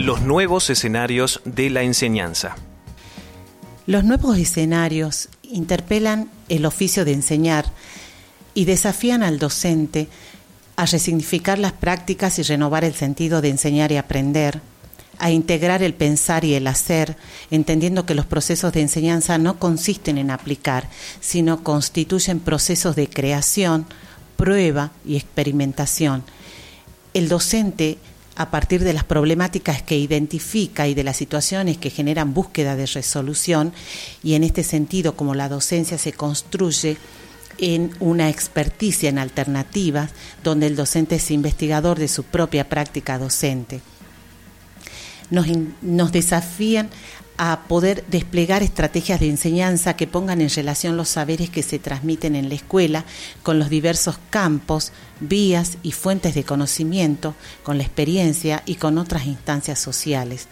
los nuevos escenarios de la enseñanza. Los nuevos escenarios interpelan el oficio de enseñar y desafían al docente a resignificar las prácticas y renovar el sentido de enseñar y aprender, a integrar el pensar y el hacer, entendiendo que los procesos de enseñanza no consisten en aplicar, sino constituyen procesos de creación, prueba y experimentación. El docente a partir de las problemáticas que identifica y de las situaciones que generan búsqueda de resolución, y en este sentido, como la docencia se construye en una experticia en alternativas, donde el docente es investigador de su propia práctica docente. Nos, desafían a poder desplegar estrategias de enseñanza que pongan en relación los saberes que se transmiten en la escuela con los diversos campos, vías y fuentes de conocimiento, con la experiencia y con otras instancias sociales.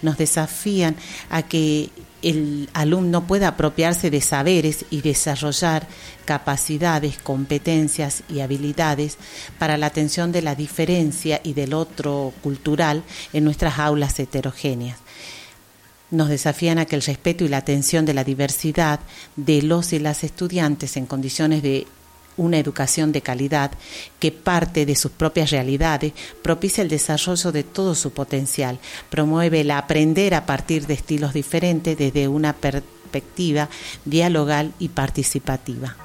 Nos desafían a que el alumno pueda apropiarse de saberes y desarrollar capacidades, competencias y habilidades para la atención de la diferencia y del otro cultural en nuestras aulas heterogéneas nos desafían a que el respeto y la atención de la diversidad de los y las estudiantes en condiciones de una educación de calidad que parte de sus propias realidades, propicia el desarrollo de todo su potencial, promueve el aprender a partir de estilos diferentes desde una perspectiva dialogal y participativa.